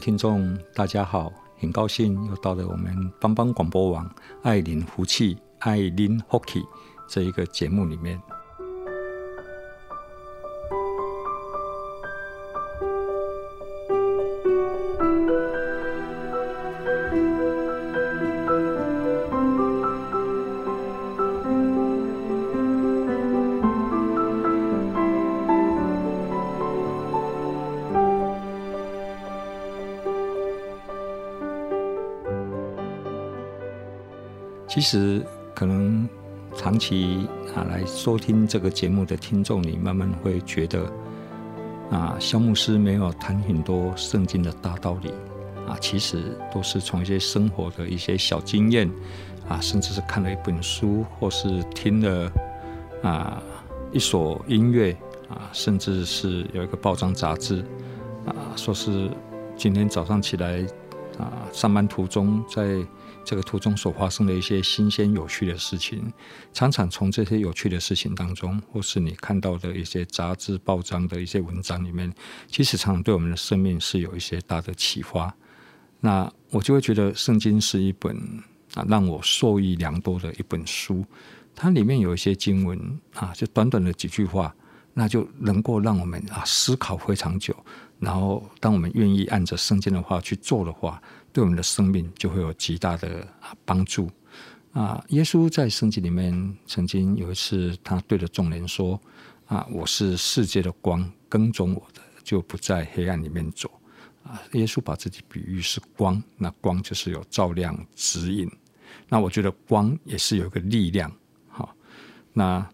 听众，大家好，很高兴又到了我们帮帮广播网“爱林福气”“爱邻福气”这一个节目里面。其实，可能长期啊来收听这个节目的听众，你慢慢会觉得啊，萧牧师没有谈很多圣经的大道理啊，其实都是从一些生活的一些小经验啊，甚至是看了一本书，或是听了啊一首音乐啊，甚至是有一个报章杂志啊，说是今天早上起来啊，上班途中在。这个途中所发生的一些新鲜有趣的事情，常常从这些有趣的事情当中，或是你看到的一些杂志、报章的一些文章里面，其实常常对我们的生命是有一些大的启发。那我就会觉得，圣经是一本啊让我受益良多的一本书。它里面有一些经文啊，就短短的几句话，那就能够让我们啊思考非常久。然后，当我们愿意按着圣经的话去做的话，对我们的生命就会有极大的帮助啊！耶稣在圣经里面曾经有一次，他对着众人说：“啊，我是世界的光，跟从我的就不在黑暗里面走。”啊，耶稣把自己比喻是光，那光就是有照亮、指引。那我觉得光也是有一个力量。好，那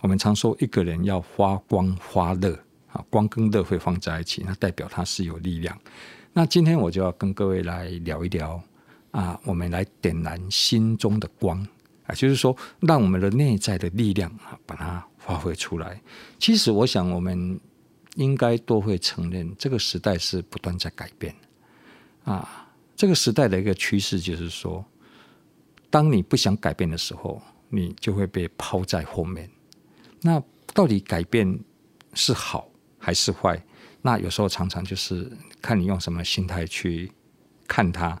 我们常说一个人要发光发热啊，光跟热会放在一起，那代表它是有力量。那今天我就要跟各位来聊一聊啊，我们来点燃心中的光啊，就是说，让我们的内在的力量啊，把它发挥出来。其实，我想我们应该都会承认，这个时代是不断在改变啊。这个时代的一个趋势就是说，当你不想改变的时候，你就会被抛在后面。那到底改变是好还是坏？那有时候常常就是看你用什么心态去看它。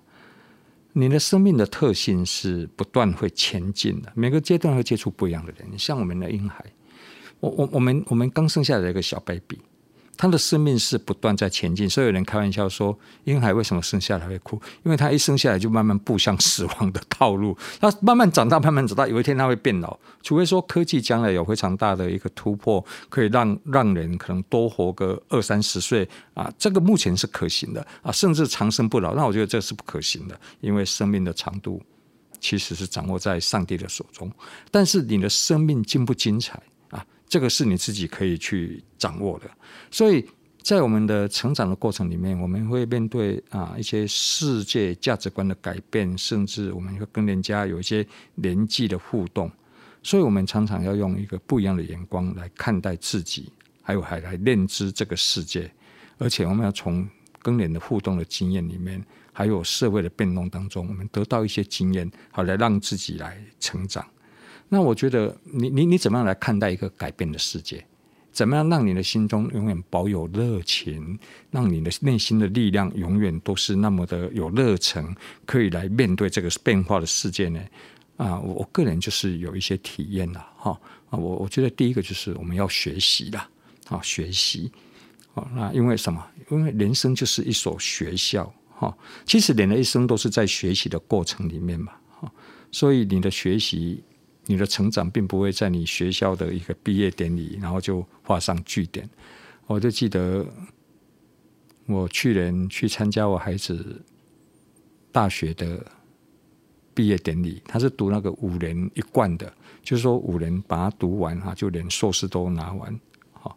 你的生命的特性是不断会前进的，每个阶段会接触不一样的人。像我们的婴孩，我我我们我们刚生下来的一个小 baby。他的生命是不断在前进，所以有人开玩笑说，婴孩为什么生下来会哭？因为他一生下来就慢慢步向死亡的道路，他慢慢长大，慢慢长大，有一天他会变老。除非说科技将来有非常大的一个突破，可以让让人可能多活个二三十岁啊，这个目前是可行的啊，甚至长生不老。那我觉得这是不可行的，因为生命的长度其实是掌握在上帝的手中。但是你的生命精不精彩？这个是你自己可以去掌握的，所以在我们的成长的过程里面，我们会面对啊一些世界价值观的改变，甚至我们会跟人家有一些年纪的互动，所以我们常常要用一个不一样的眼光来看待自己，还有还来认知这个世界，而且我们要从跟人的互动的经验里面，还有社会的变动当中，我们得到一些经验，好来让自己来成长。那我觉得你，你你怎么样来看待一个改变的世界？怎么样让你的心中永远保有热情，让你的内心的力量永远都是那么的有热忱，可以来面对这个变化的世界呢？啊，我我个人就是有一些体验了哈。啊，我我觉得第一个就是我们要学习啦，啊，学习。啊，那因为什么？因为人生就是一所学校哈。其实人的一生都是在学习的过程里面嘛。哈，所以你的学习。你的成长并不会在你学校的一个毕业典礼，然后就画上句点。我就记得我去年去参加我孩子大学的毕业典礼，他是读那个五年一贯的，就是说五年把它读完哈，就连硕士都拿完。好，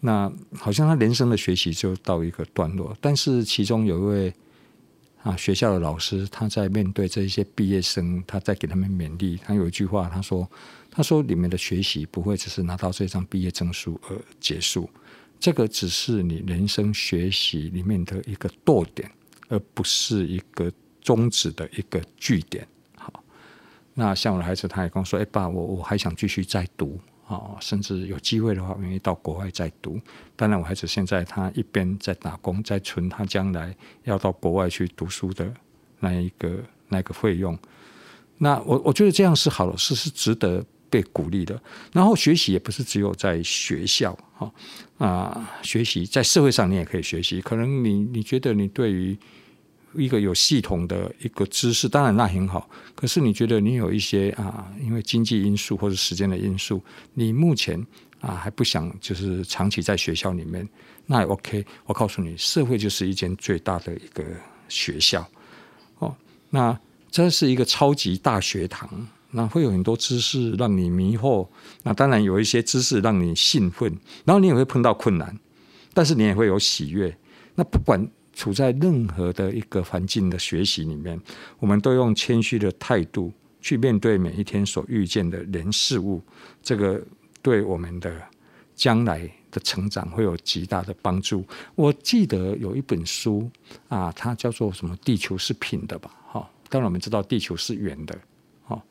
那好像他人生的学习就到一个段落，但是其中有一位啊学校的老师，他在面对这些毕业生，他在给他们勉励。他有一句话，他说：“他说里面的学习不会只是拿到这张毕业证书而结束。”这个只是你人生学习里面的一个落点，而不是一个终止的一个据点。好，那像我的孩子，他也跟我说：“哎，爸，我我还想继续再读啊，甚至有机会的话，愿意到国外再读。”当然，我孩子现在他一边在打工，在存他将来要到国外去读书的那一个那个费用。那我我觉得这样是好的，是是值得。被鼓励的，然后学习也不是只有在学校哈啊，学习在社会上你也可以学习。可能你你觉得你对于一个有系统的一个知识，当然那很好。可是你觉得你有一些啊，因为经济因素或者时间的因素，你目前啊还不想就是长期在学校里面，那也 OK。我告诉你，社会就是一间最大的一个学校哦。那这是一个超级大学堂。那会有很多知识让你迷惑，那当然有一些知识让你兴奋，然后你也会碰到困难，但是你也会有喜悦。那不管处在任何的一个环境的学习里面，我们都用谦虚的态度去面对每一天所遇见的人事物，这个对我们的将来的成长会有极大的帮助。我记得有一本书啊，它叫做什么？地球是平的吧？哈，当然我们知道地球是圆的，哈。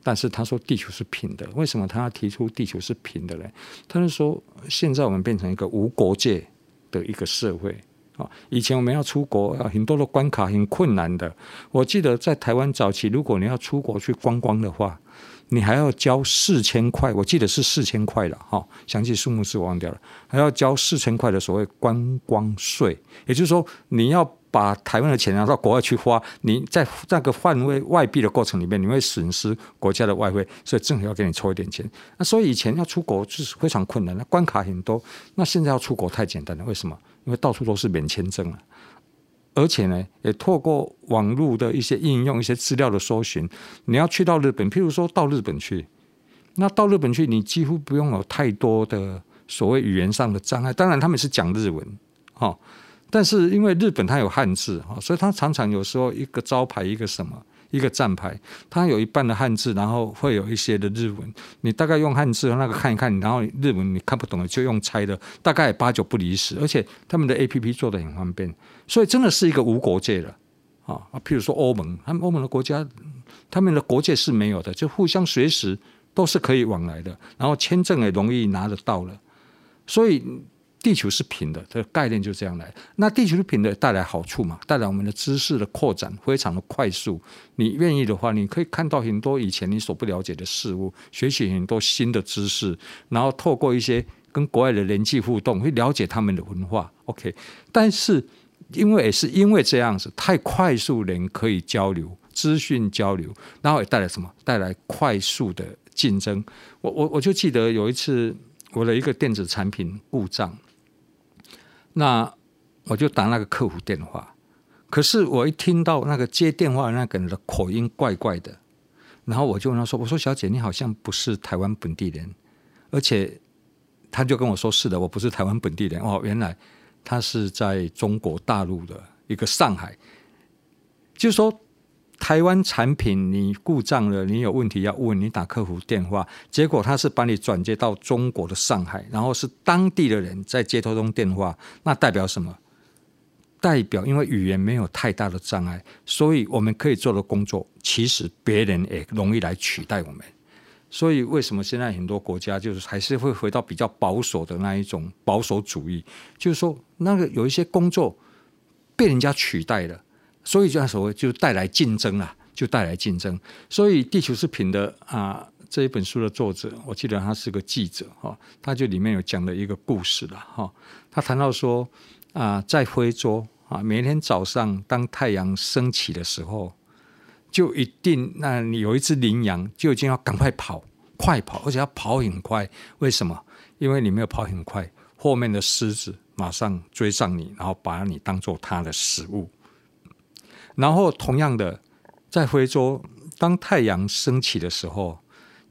但是他说地球是平的，为什么他要提出地球是平的呢？他是说现在我们变成一个无国界的一个社会啊。以前我们要出国，很多的关卡很困难的。我记得在台湾早期，如果你要出国去观光的话，你还要交四千块，我记得是四千块了哈，详细数目是忘掉了，还要交四千块的所谓观光税，也就是说你要。把台湾的钱拿到国外去花，你在那个换位外币的过程里面，你会损失国家的外汇，所以政府要给你抽一点钱。那所以以前要出国就是非常困难，那关卡很多。那现在要出国太简单了，为什么？因为到处都是免签证了，而且呢，也透过网络的一些应用、一些资料的搜寻，你要去到日本，譬如说到日本去，那到日本去，你几乎不用有太多的所谓语言上的障碍。当然，他们是讲日文，哈。但是因为日本它有汉字啊，所以它常常有时候一个招牌一个什么一个站牌，它有一半的汉字，然后会有一些的日文。你大概用汉字那个看一看，然后日文你看不懂的就用猜的，大概八九不离十。而且他们的 APP 做得很方便，所以真的是一个无国界的啊。譬如说欧盟，他们欧盟的国家，他们的国界是没有的，就互相随时都是可以往来的，然后签证也容易拿得到了，所以。地球是平的，这个概念就这样来。那地球是平的，带来好处嘛？带来我们的知识的扩展非常的快速。你愿意的话，你可以看到很多以前你所不了解的事物，学习很多新的知识，然后透过一些跟国外的人际互动，会了解他们的文化。OK，但是因为也是因为这样子太快速，人可以交流资讯交流，然后也带来什么？带来快速的竞争。我我我就记得有一次我的一个电子产品故障。那我就打那个客服电话，可是我一听到那个接电话那个人的口音怪怪的，然后我就问他说：“我说小姐，你好像不是台湾本地人。”而且他就跟我说：“是的，我不是台湾本地人。”哦，原来他是在中国大陆的一个上海，就是说。台湾产品你故障了，你有问题要问，你打客服电话，结果他是把你转接到中国的上海，然后是当地的人在接头中电话，那代表什么？代表因为语言没有太大的障碍，所以我们可以做的工作，其实别人也容易来取代我们。所以为什么现在很多国家就是还是会回到比较保守的那一种保守主义，就是说那个有一些工作被人家取代了。所以，这样所谓就带来竞争啊，就带来竞争。所以，《地球是平的》啊，这一本书的作者，我记得他是个记者哈，他就里面有讲了一个故事了哈。他谈到说啊，在非洲啊，每天早上当太阳升起的时候，就一定那你有一只羚羊就已经要赶快跑，快跑，而且要跑很快。为什么？因为你没有跑很快，后面的狮子马上追上你，然后把你当做它的食物。然后同样的，在非洲，当太阳升起的时候，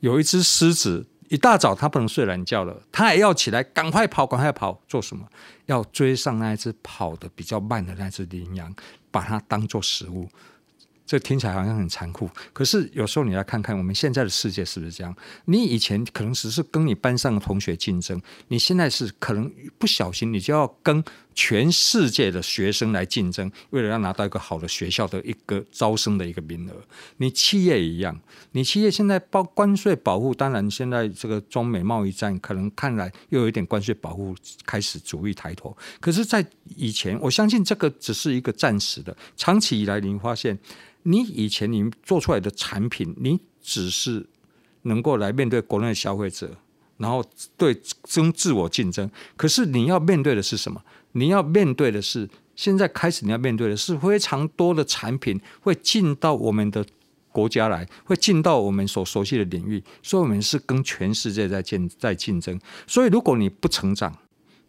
有一只狮子。一大早，它不能睡懒觉了，它也要起来，赶快跑，赶快跑，做什么？要追上那一只跑得比较慢的那只羚羊，把它当做食物。这听起来好像很残酷，可是有时候你来看看我们现在的世界是不是这样？你以前可能只是跟你班上的同学竞争，你现在是可能不小心你就要跟全世界的学生来竞争，为了要拿到一个好的学校的一个招生的一个名额。你企业也一样，你企业现在包关税保护，当然现在这个中美贸易战可能看来又有一点关税保护开始逐一抬头，可是，在以前，我相信这个只是一个暂时的，长期以来，你会发现。你以前你做出来的产品，你只是能够来面对国内的消费者，然后对争自我竞争。可是你要面对的是什么？你要面对的是现在开始你要面对的是非常多的产品会进到我们的国家来，会进到我们所熟悉的领域，所以我们是跟全世界在竞在竞争。所以如果你不成长，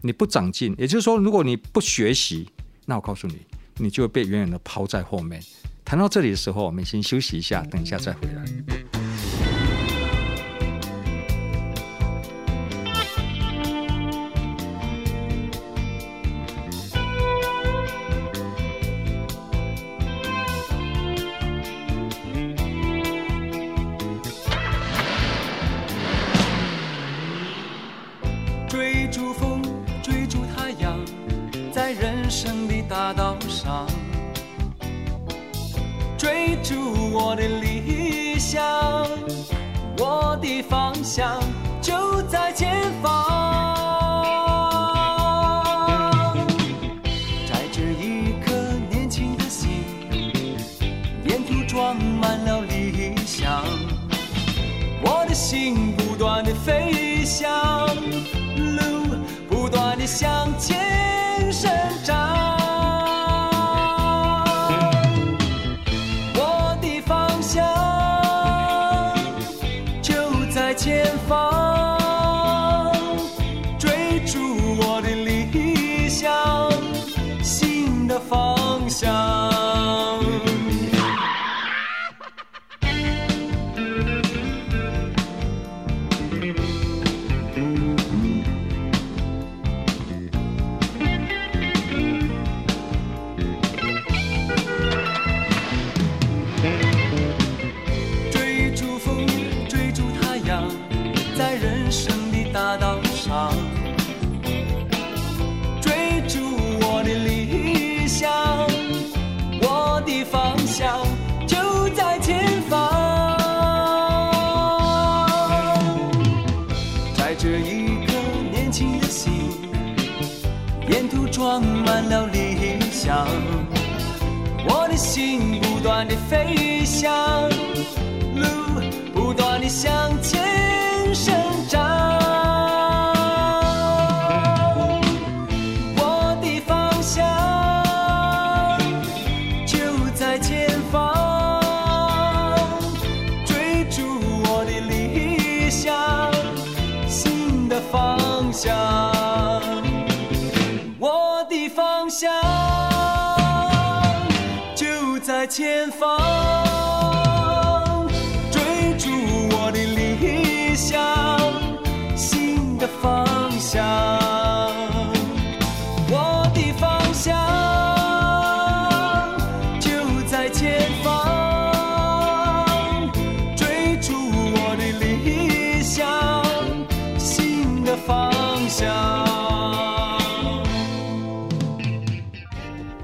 你不长进，也就是说，如果你不学习，那我告诉你，你就会被远远的抛在后面。谈到这里的时候，我们先休息一下，等一下再回来。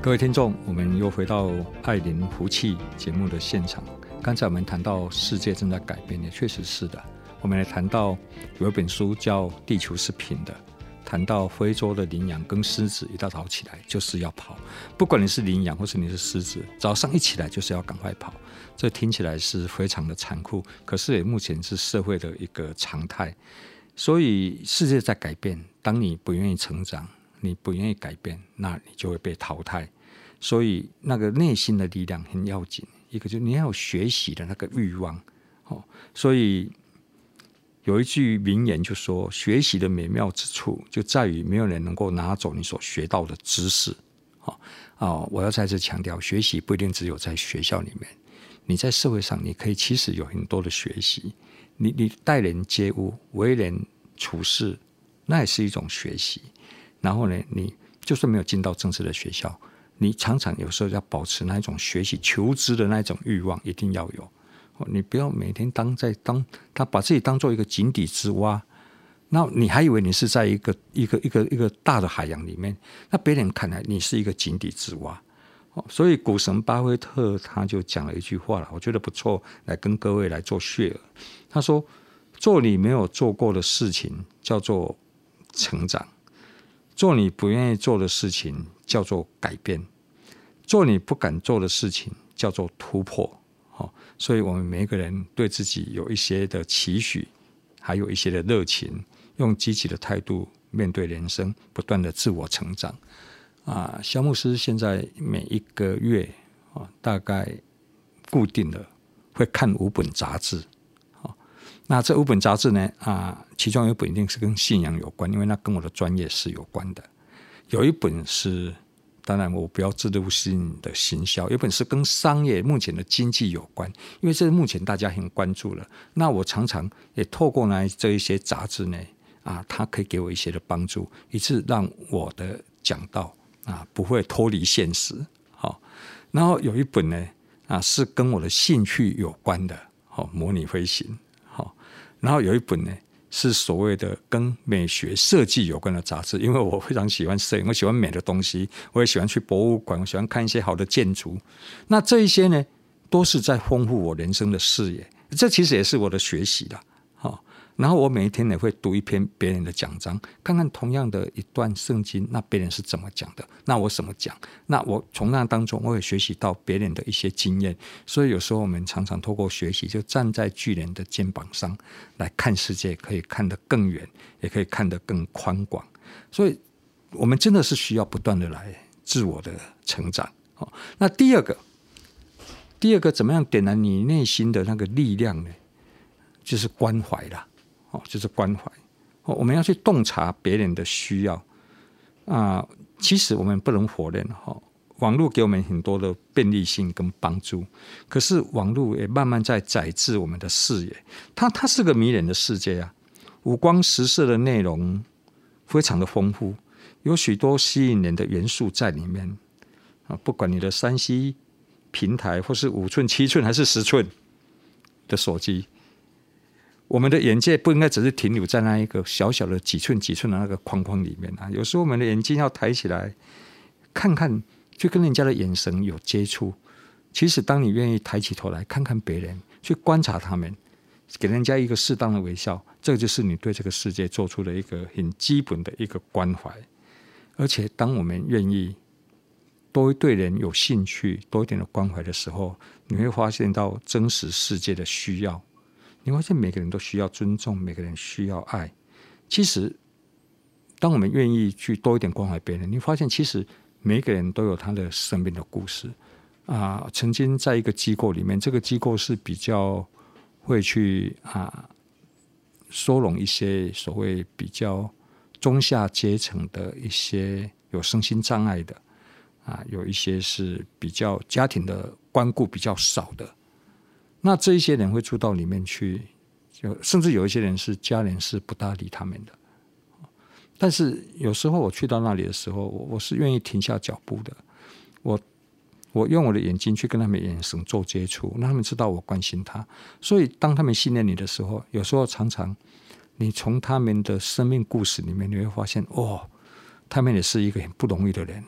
各位听众。我们又回到爱林福气节目的现场。刚才我们谈到世界正在改变，也确实是的。我们来谈到有一本书叫《地球是平的》，谈到非洲的羚羊跟狮子一大早起来就是要跑，不管你是羚羊或是你是狮子，早上一起来就是要赶快跑。这听起来是非常的残酷，可是也目前是社会的一个常态。所以世界在改变，当你不愿意成长，你不愿意改变，那你就会被淘汰。所以，那个内心的力量很要紧。一个就是你要有学习的那个欲望，哦。所以，有一句名言就说：“学习的美妙之处就在于没有人能够拿走你所学到的知识。”好啊，我要再次强调，学习不一定只有在学校里面，你在社会上，你可以其实有很多的学习。你你待人接物、为人处事，那也是一种学习。然后呢，你就算没有进到正式的学校，你常常有时候要保持那一种学习、求知的那一种欲望，一定要有。你不要每天当在当他把自己当做一个井底之蛙，那你还以为你是在一个一个一个一个大的海洋里面，那别人看来你是一个井底之蛙。所以股神巴菲特他就讲了一句话了，我觉得不错，来跟各位来做 share。他说：“做你没有做过的事情叫做成长，做你不愿意做的事情叫做改变，做你不敢做的事情叫做突破。”好，所以我们每一个人对自己有一些的期许，还有一些的热情，用积极的态度面对人生，不断的自我成长。啊，肖牧师现在每一个月啊，大概固定的会看五本杂志。好，那这五本杂志呢，啊，其中有一本一定是跟信仰有关，因为那跟我的专业是有关的。有一本是，当然我不要制度性的行销，有一本是跟商业目前的经济有关，因为这是目前大家很关注了。那我常常也透过来这一些杂志呢，啊，它可以给我一些的帮助，以致让我的讲道。啊，不会脱离现实，好。然后有一本呢，啊，是跟我的兴趣有关的，好，模拟飞行，好。然后有一本呢，是所谓的跟美学设计有关的杂志，因为我非常喜欢摄影，我喜欢美的东西，我也喜欢去博物馆，我喜欢看一些好的建筑。那这一些呢，都是在丰富我人生的视野，这其实也是我的学习的。然后我每一天也会读一篇别人的讲章，看看同样的一段圣经，那别人是怎么讲的，那我怎么讲？那我从那当中我也学习到别人的一些经验。所以有时候我们常常透过学习，就站在巨人的肩膀上来看世界，可以看得更远，也可以看得更宽广。所以我们真的是需要不断的来自我的成长。好，那第二个，第二个怎么样点燃你内心的那个力量呢？就是关怀啦。哦，就是关怀。哦，我们要去洞察别人的需要啊。其实我们不能否认哈，网络给我们很多的便利性跟帮助。可是网络也慢慢在载制我们的视野。它它是个迷人的世界啊，五光十色的内容非常的丰富，有许多吸引人的元素在里面啊。不管你的三 C 平台，或是五寸、七寸还是十寸的手机。我们的眼界不应该只是停留在那一个小小的几寸几寸的那个框框里面啊！有时候我们的眼睛要抬起来，看看，去跟人家的眼神有接触。其实，当你愿意抬起头来看看别人，去观察他们，给人家一个适当的微笑，这就是你对这个世界做出的一个很基本的一个关怀。而且，当我们愿意多对人有兴趣、多一点的关怀的时候，你会发现到真实世界的需要。你发现每个人都需要尊重，每个人需要爱。其实，当我们愿意去多一点关怀别人，你发现其实每个人都有他的生命的故事啊。曾经在一个机构里面，这个机构是比较会去啊收容一些所谓比较中下阶层的一些有身心障碍的啊，有一些是比较家庭的关顾比较少的。那这一些人会住到里面去，就甚至有一些人是家人是不搭理他们的。但是有时候我去到那里的时候，我我是愿意停下脚步的。我我用我的眼睛去跟他们眼神做接触，让他们知道我关心他。所以当他们信任你的时候，有时候常常你从他们的生命故事里面，你会发现哦，他们也是一个很不容易的人。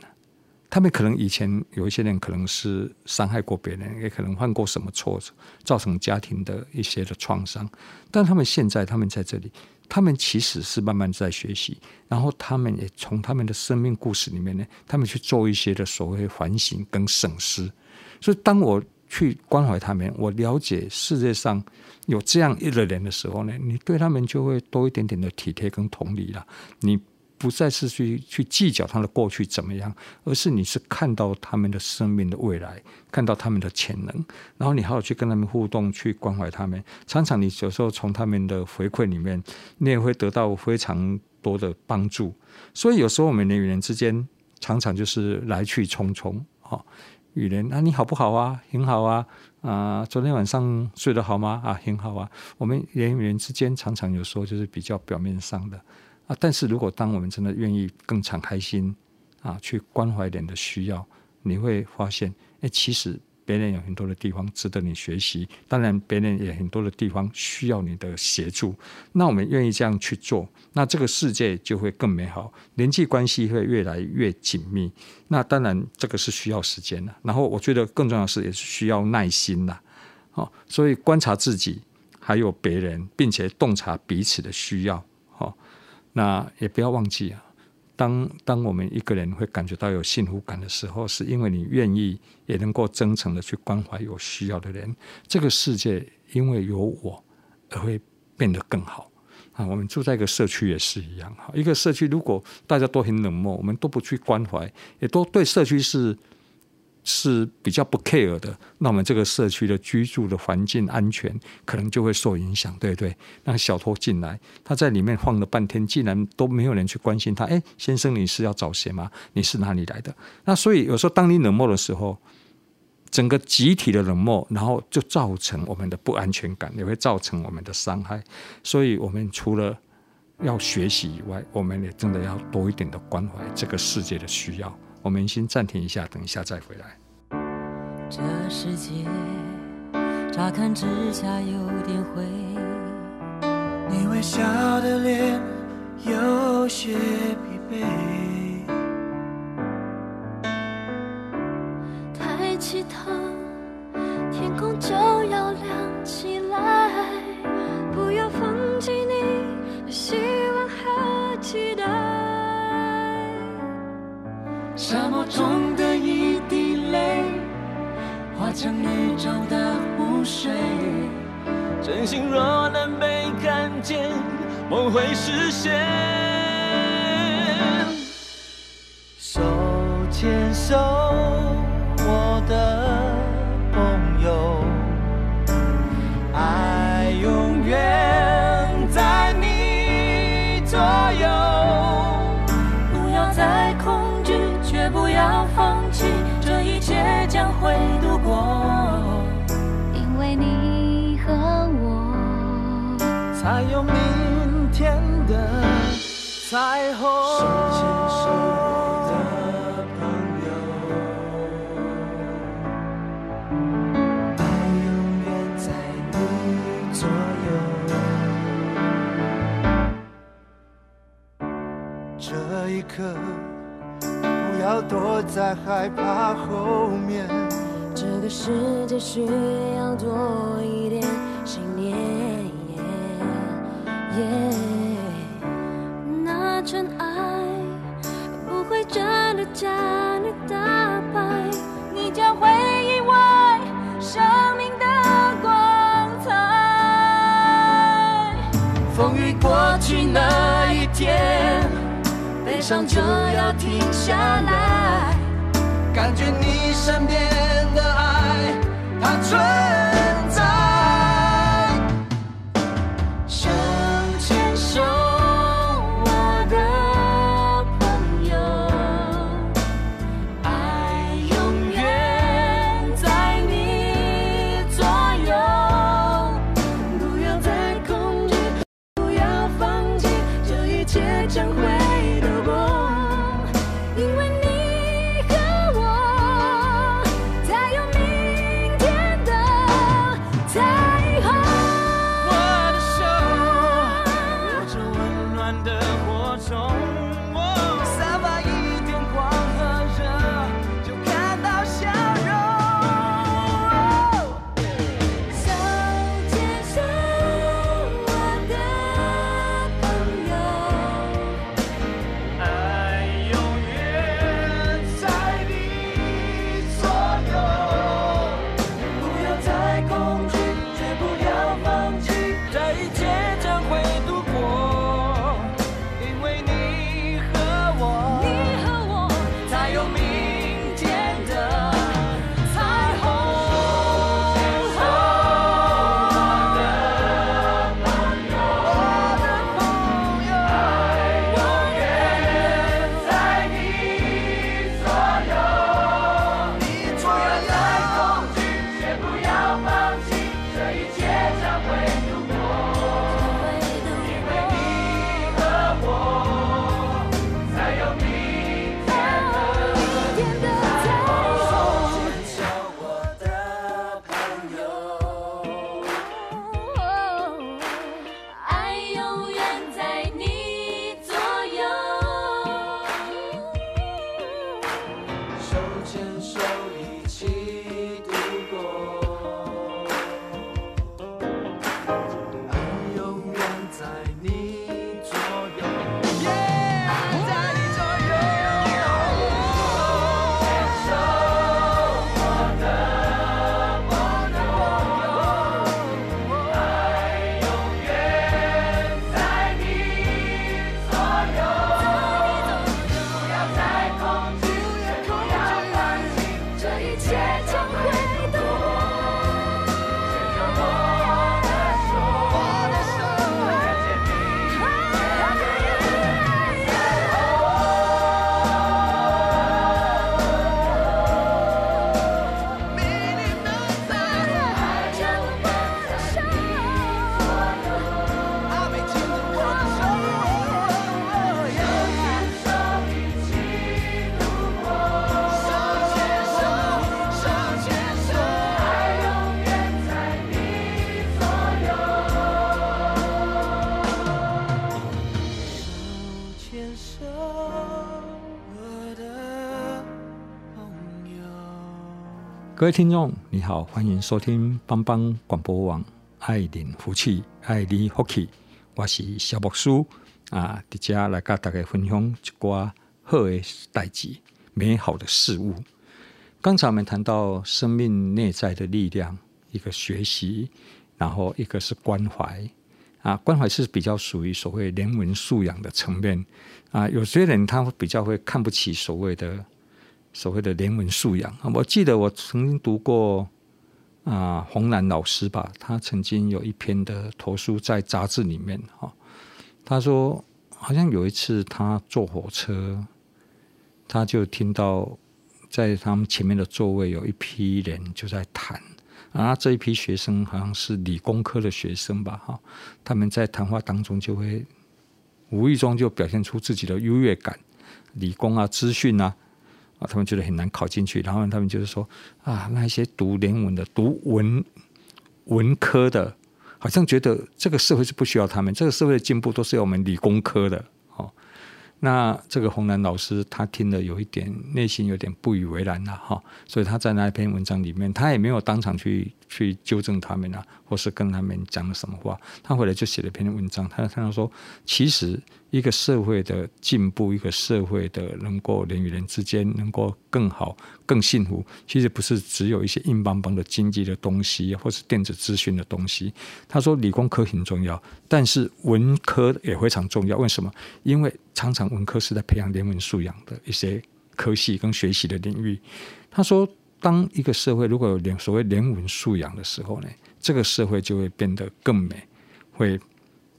他们可能以前有一些人可能是伤害过别人，也可能犯过什么错，造成家庭的一些的创伤。但他们现在，他们在这里，他们其实是慢慢在学习，然后他们也从他们的生命故事里面呢，他们去做一些的所谓反省跟省思。所以，当我去关怀他们，我了解世界上有这样一个人的时候呢，你对他们就会多一点点的体贴跟同理了。你不再是去去计较他的过去怎么样，而是你是看到他们的生命的未来，看到他们的潜能，然后你好好去跟他们互动，去关怀他们。常常你有时候从他们的回馈里面，你也会得到非常多的帮助。所以有时候我们人与人之间，常常就是来去匆匆啊。与人啊，你好不好啊？很好啊。啊、昨天晚上睡得好吗？啊，很好啊。我们人与人之间，常常有时候就是比较表面上的。啊，但是如果当我们真的愿意更敞开心啊，去关怀人的需要，你会发现，哎，其实别人有很多的地方值得你学习，当然别人也很多的地方需要你的协助。那我们愿意这样去做，那这个世界就会更美好，人际关系会越来越紧密。那当然这个是需要时间的，然后我觉得更重要的是也是需要耐心的。好，所以观察自己还有别人，并且洞察彼此的需要。那也不要忘记啊，当当我们一个人会感觉到有幸福感的时候，是因为你愿意也能够真诚的去关怀有需要的人。这个世界因为有我而会变得更好啊！我们住在一个社区也是一样哈，一个社区如果大家都很冷漠，我们都不去关怀，也都对社区是。是比较不 care 的，那我们这个社区的居住的环境安全可能就会受影响，对不对？那小偷进来，他在里面晃了半天，竟然都没有人去关心他。哎，先生，你是要找谁吗？你是哪里来的？那所以有时候当你冷漠的时候，整个集体的冷漠，然后就造成我们的不安全感，也会造成我们的伤害。所以，我们除了要学习以外，我们也真的要多一点的关怀这个世界的需要。我们先暂停一下，等一下再回来。这世界乍看之下有点灰，你微笑的脸有些疲惫。沙漠中的一滴泪，化成宇宙的湖水。真心若能被看见，梦会实现。手牵手，才有明天的彩虹。手牵手的朋友，爱永远在你左右，这一刻。不要躲在害怕后面，这个世界需要多一点信念。那纯爱不会真的将你打败，你将会意外生命的光彩。风雨过去那一天。悲伤就要停下来，感觉你身边的爱，它存将会各位听众，你好，欢迎收听帮帮广播网爱邻福气爱你福气，我是萧牧师啊，在这来跟大家分享一挂好的代志，美好的事物。刚才我们谈到生命内在的力量，一个学习，然后一个是关怀啊，关怀是比较属于所谓人文素养的层面啊，有些人他比较会看不起所谓的。所谓的人文素养，我记得我曾经读过啊，洪兰老师吧，他曾经有一篇的投书在杂志里面哈，他说好像有一次他坐火车，他就听到在他们前面的座位有一批人就在谈，啊，这一批学生好像是理工科的学生吧哈，他们在谈话当中就会无意中就表现出自己的优越感，理工啊，资讯啊。啊，他们觉得很难考进去，然后他们就是说啊，那些读联文的、读文文科的，好像觉得这个社会是不需要他们，这个社会的进步都是要我们理工科的。哦，那这个洪兰老师他听了有一点内心有点不以为然了哈，所以他在那一篇文章里面，他也没有当场去去纠正他们啊，或是跟他们讲什么话，他回来就写了一篇文章，他他说其实。一个社会的进步，一个社会的能够人与人之间能够更好、更幸福，其实不是只有一些硬邦邦的经济的东西，或是电子资讯的东西。他说，理工科很重要，但是文科也非常重要。为什么？因为常常文科是在培养人文素养的一些科系跟学习的领域。他说，当一个社会如果有所谓人文素养的时候呢，这个社会就会变得更美，会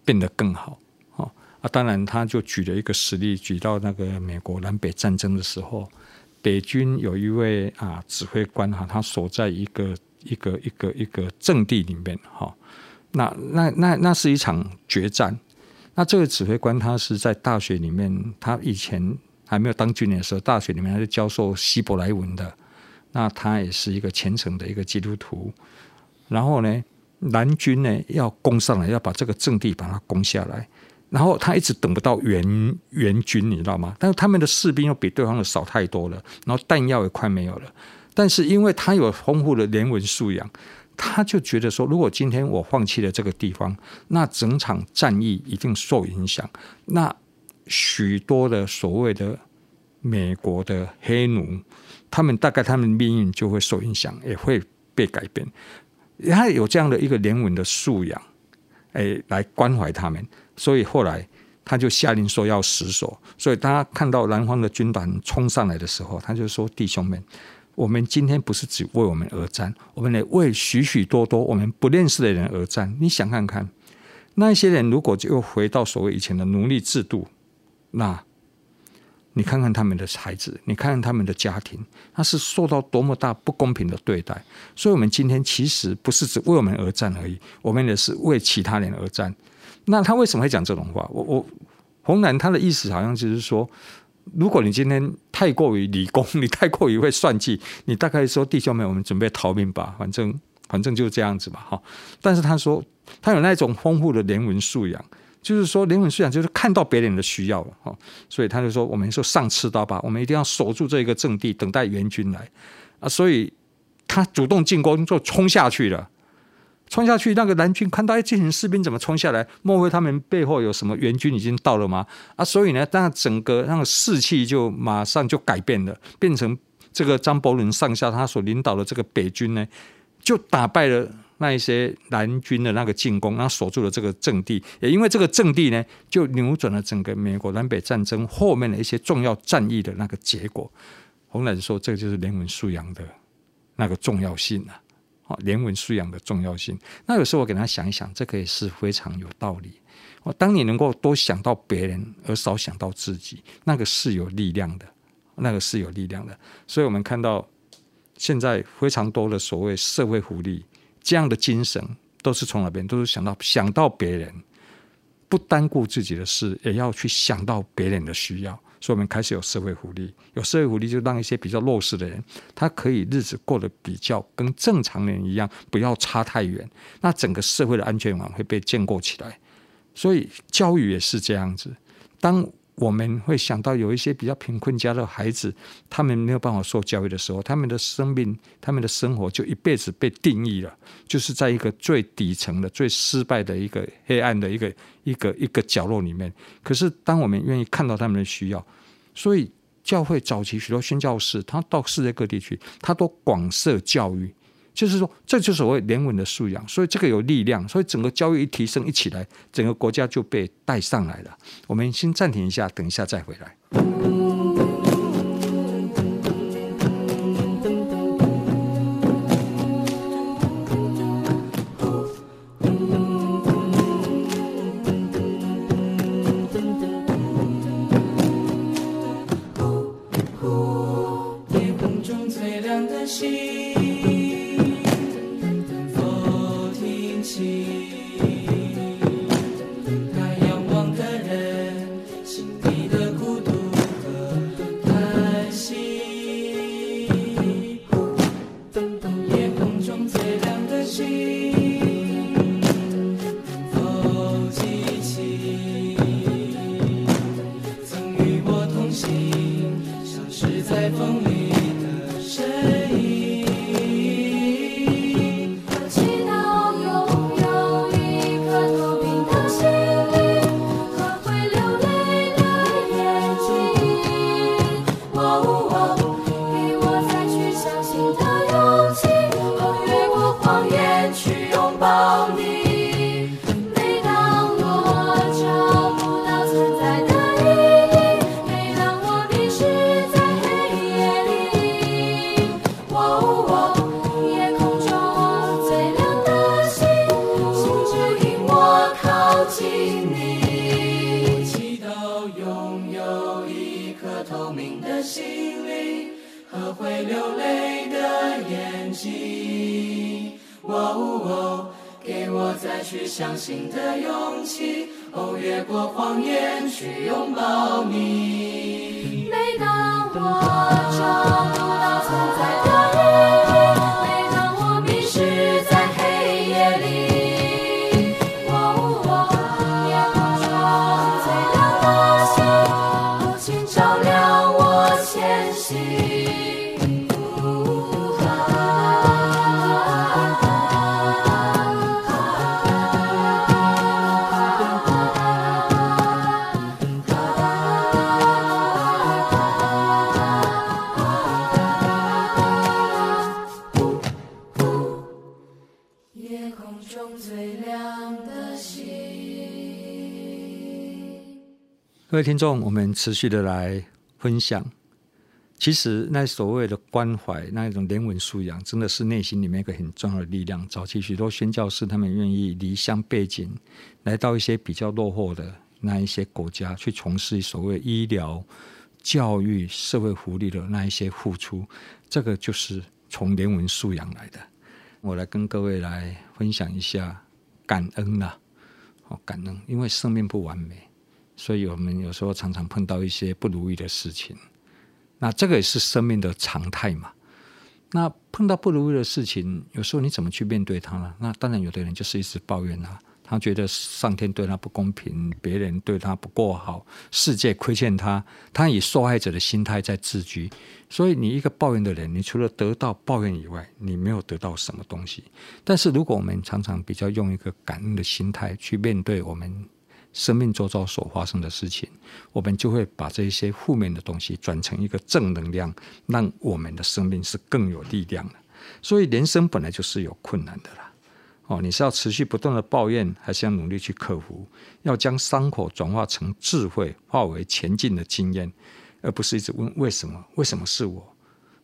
变得更好哦。啊，当然，他就举了一个实例，举到那个美国南北战争的时候，北军有一位啊指挥官哈，他所在一个一个一个一个阵地里面哈，那那那那是一场决战。那这个指挥官他是在大学里面，他以前还没有当军人的时候，大学里面他是教授希伯来文的。那他也是一个虔诚的一个基督徒。然后呢，南军呢要攻上来，要把这个阵地把它攻下来。然后他一直等不到援援军，你知道吗？但是他们的士兵又比对方的少太多了，然后弹药也快没有了。但是因为他有丰富的人文素养，他就觉得说，如果今天我放弃了这个地方，那整场战役一定受影响。那许多的所谓的美国的黑奴，他们大概他们命运就会受影响，也会被改变。他有这样的一个人文的素养，哎，来关怀他们。所以后来他就下令说要死守。所以当他看到南方的军团冲上来的时候，他就说：“弟兄们，我们今天不是只为我们而战，我们得为许许多多我们不认识的人而战。你想看看，那些人如果就回到所谓以前的奴隶制度，那你看看他们的孩子，你看看他们的家庭，他是受到多么大不公平的对待。所以，我们今天其实不是只为我们而战而已，我们也是为其他人而战。”那他为什么会讲这种话？我我洪兰他的意思好像就是说，如果你今天太过于理工，你太过于会算计，你大概说弟兄们，我们准备逃命吧，反正反正就是这样子吧，哈。但是他说他有那种丰富的人文素养，就是说林文素养就是看到别人的需要了，哈。所以他就说，我们说上刺刀吧，我们一定要守住这个阵地，等待援军来啊。所以他主动进攻，就冲下去了。冲下去，那个南军看到哎，这群士兵怎么冲下来？莫非他们背后有什么援军已经到了吗？啊，所以呢，那整个那个士气就马上就改变了，变成这个张伯伦上校他所领导的这个北军呢，就打败了那一些南军的那个进攻，然后守住了这个阵地。也因为这个阵地呢，就扭转了整个美国南北战争后面的一些重要战役的那个结果。洪兰说，这就是人文素养的那个重要性啊。啊，人文素养的重要性。那有时候我给他想一想，这个也是非常有道理。哦，当你能够多想到别人，而少想到自己，那个是有力量的，那个是有力量的。所以我们看到现在非常多的所谓社会福利这样的精神，都是从哪边？都是想到想到别人，不单顾自己的事，也要去想到别人的需要。所以，我们开始有社会福利，有社会福利，就让一些比较弱势的人，他可以日子过得比较跟正常人一样，不要差太远。那整个社会的安全网会被建构起来。所以，教育也是这样子。当我们会想到有一些比较贫困家的孩子，他们没有办法受教育的时候，他们的生命、他们的生活就一辈子被定义了，就是在一个最底层的、最失败的一个黑暗的一个一个一个角落里面。可是，当我们愿意看到他们的需要，所以教会早期许多宣教士，他到世界各地去，他都广设教育。就是说，这就是所谓连稳的素养，所以这个有力量，所以整个教育一提升一起来，整个国家就被带上来了。我们先暂停一下，等一下再回来。各位听众，我们持续的来分享。其实，那所谓的关怀，那一种人文素养，真的是内心里面一个很重要的力量。早期许多宣教师，他们愿意离乡背井，来到一些比较落后的那一些国家，去从事所谓医疗、教育、社会福利的那一些付出。这个就是从人文素养来的。我来跟各位来分享一下感恩呐，哦，感恩，因为生命不完美。所以，我们有时候常常碰到一些不如意的事情，那这个也是生命的常态嘛。那碰到不如意的事情，有时候你怎么去面对它呢？那当然，有的人就是一直抱怨啊，他觉得上天对他不公平，别人对他不够好，世界亏欠他，他以受害者的心态在自居。所以，你一个抱怨的人，你除了得到抱怨以外，你没有得到什么东西。但是，如果我们常常比较用一个感恩的心态去面对我们。生命周遭所发生的事情，我们就会把这些负面的东西转成一个正能量，让我们的生命是更有力量的。所以人生本来就是有困难的啦。哦，你是要持续不断的抱怨，还是要努力去克服？要将伤口转化成智慧，化为前进的经验，而不是一直问为什么？为什么是我？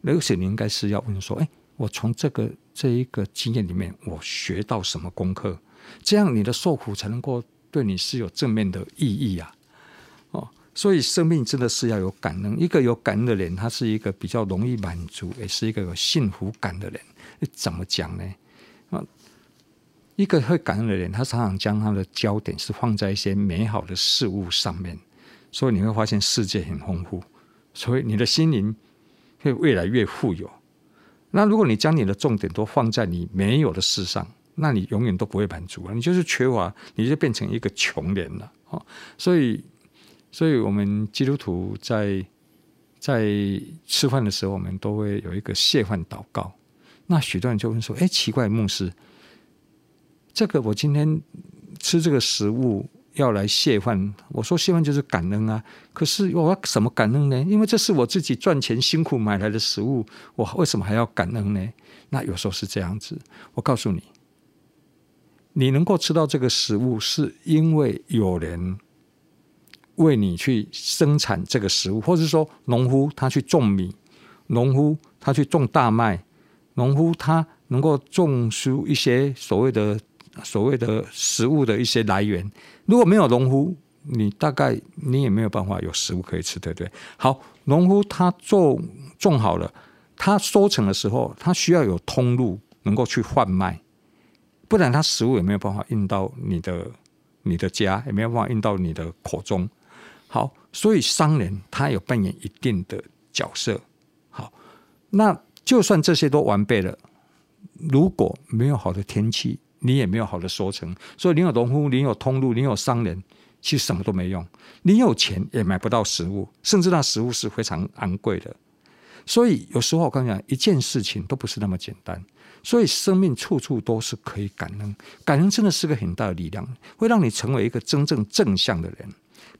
而且你应该是要问说：哎，我从这个这一个经验里面，我学到什么功课？这样你的受苦才能够。对你是有正面的意义呀，哦，所以生命真的是要有感恩。一个有感恩的人，他是一个比较容易满足，也是一个有幸福感的人。怎么讲呢？啊，一个会感恩的人，他常常将他的焦点是放在一些美好的事物上面，所以你会发现世界很丰富，所以你的心灵会越来越富有。那如果你将你的重点都放在你没有的事上，那你永远都不会满足啊！你就是缺乏，你就变成一个穷人了。哦所以所以我们基督徒在在吃饭的时候，我们都会有一个谢饭祷告。那许多人就问说：“哎，奇怪，牧师，这个我今天吃这个食物要来谢饭，我说谢饭就是感恩啊。可是我要什么感恩呢？因为这是我自己赚钱辛苦买来的食物，我为什么还要感恩呢？那有时候是这样子。我告诉你，你能够吃到这个食物，是因为有人为你去生产这个食物，或者说农夫他去种米，农夫他去种大麦。”农夫他能够种出一些所谓的所谓的食物的一些来源，如果没有农夫，你大概你也没有办法有食物可以吃，对不对？好，农夫他种种好了，他收成的时候，他需要有通路能够去贩卖，不然他食物也没有办法运到你的你的家，也没有办法运到你的口中。好，所以商人他有扮演一定的角色。好，那。就算这些都完备了，如果没有好的天气，你也没有好的收成。所以你有农夫，你有通路，你有商人，其实什么都没用。你有钱也买不到食物，甚至那食物是非常昂贵的。所以有时候我跟你讲，一件事情都不是那么简单。所以生命处处都是可以感恩，感恩真的是个很大的力量，会让你成为一个真正正向的人。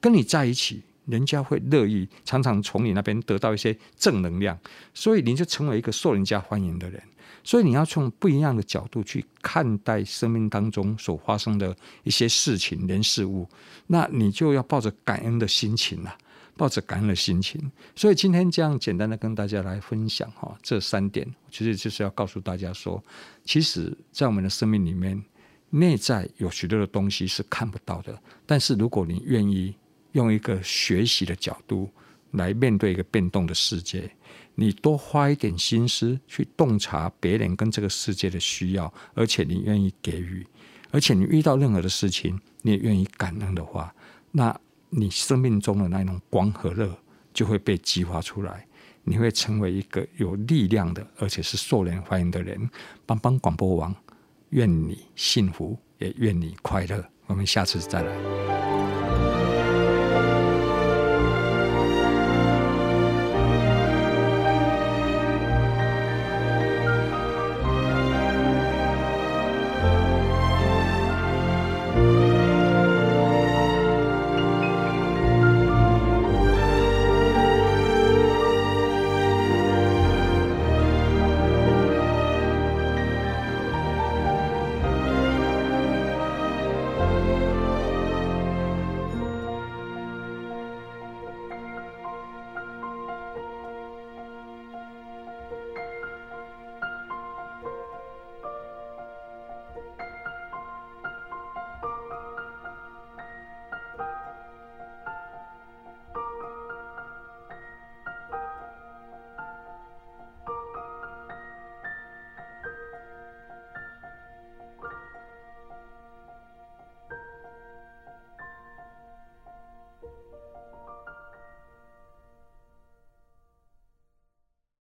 跟你在一起。人家会乐意常常从你那边得到一些正能量，所以你就成为一个受人家欢迎的人。所以你要从不一样的角度去看待生命当中所发生的一些事情、人事物，那你就要抱着感恩的心情呐，抱着感恩的心情。所以今天这样简单的跟大家来分享哈，这三点其实就是要告诉大家说，其实，在我们的生命里面，内在有许多的东西是看不到的，但是如果你愿意。用一个学习的角度来面对一个变动的世界，你多花一点心思去洞察别人跟这个世界的需要，而且你愿意给予，而且你遇到任何的事情，你也愿意感恩的话，那你生命中的那种光和热就会被激发出来，你会成为一个有力量的，而且是受人欢迎的人。帮帮广播王，愿你幸福，也愿你快乐。我们下次再来。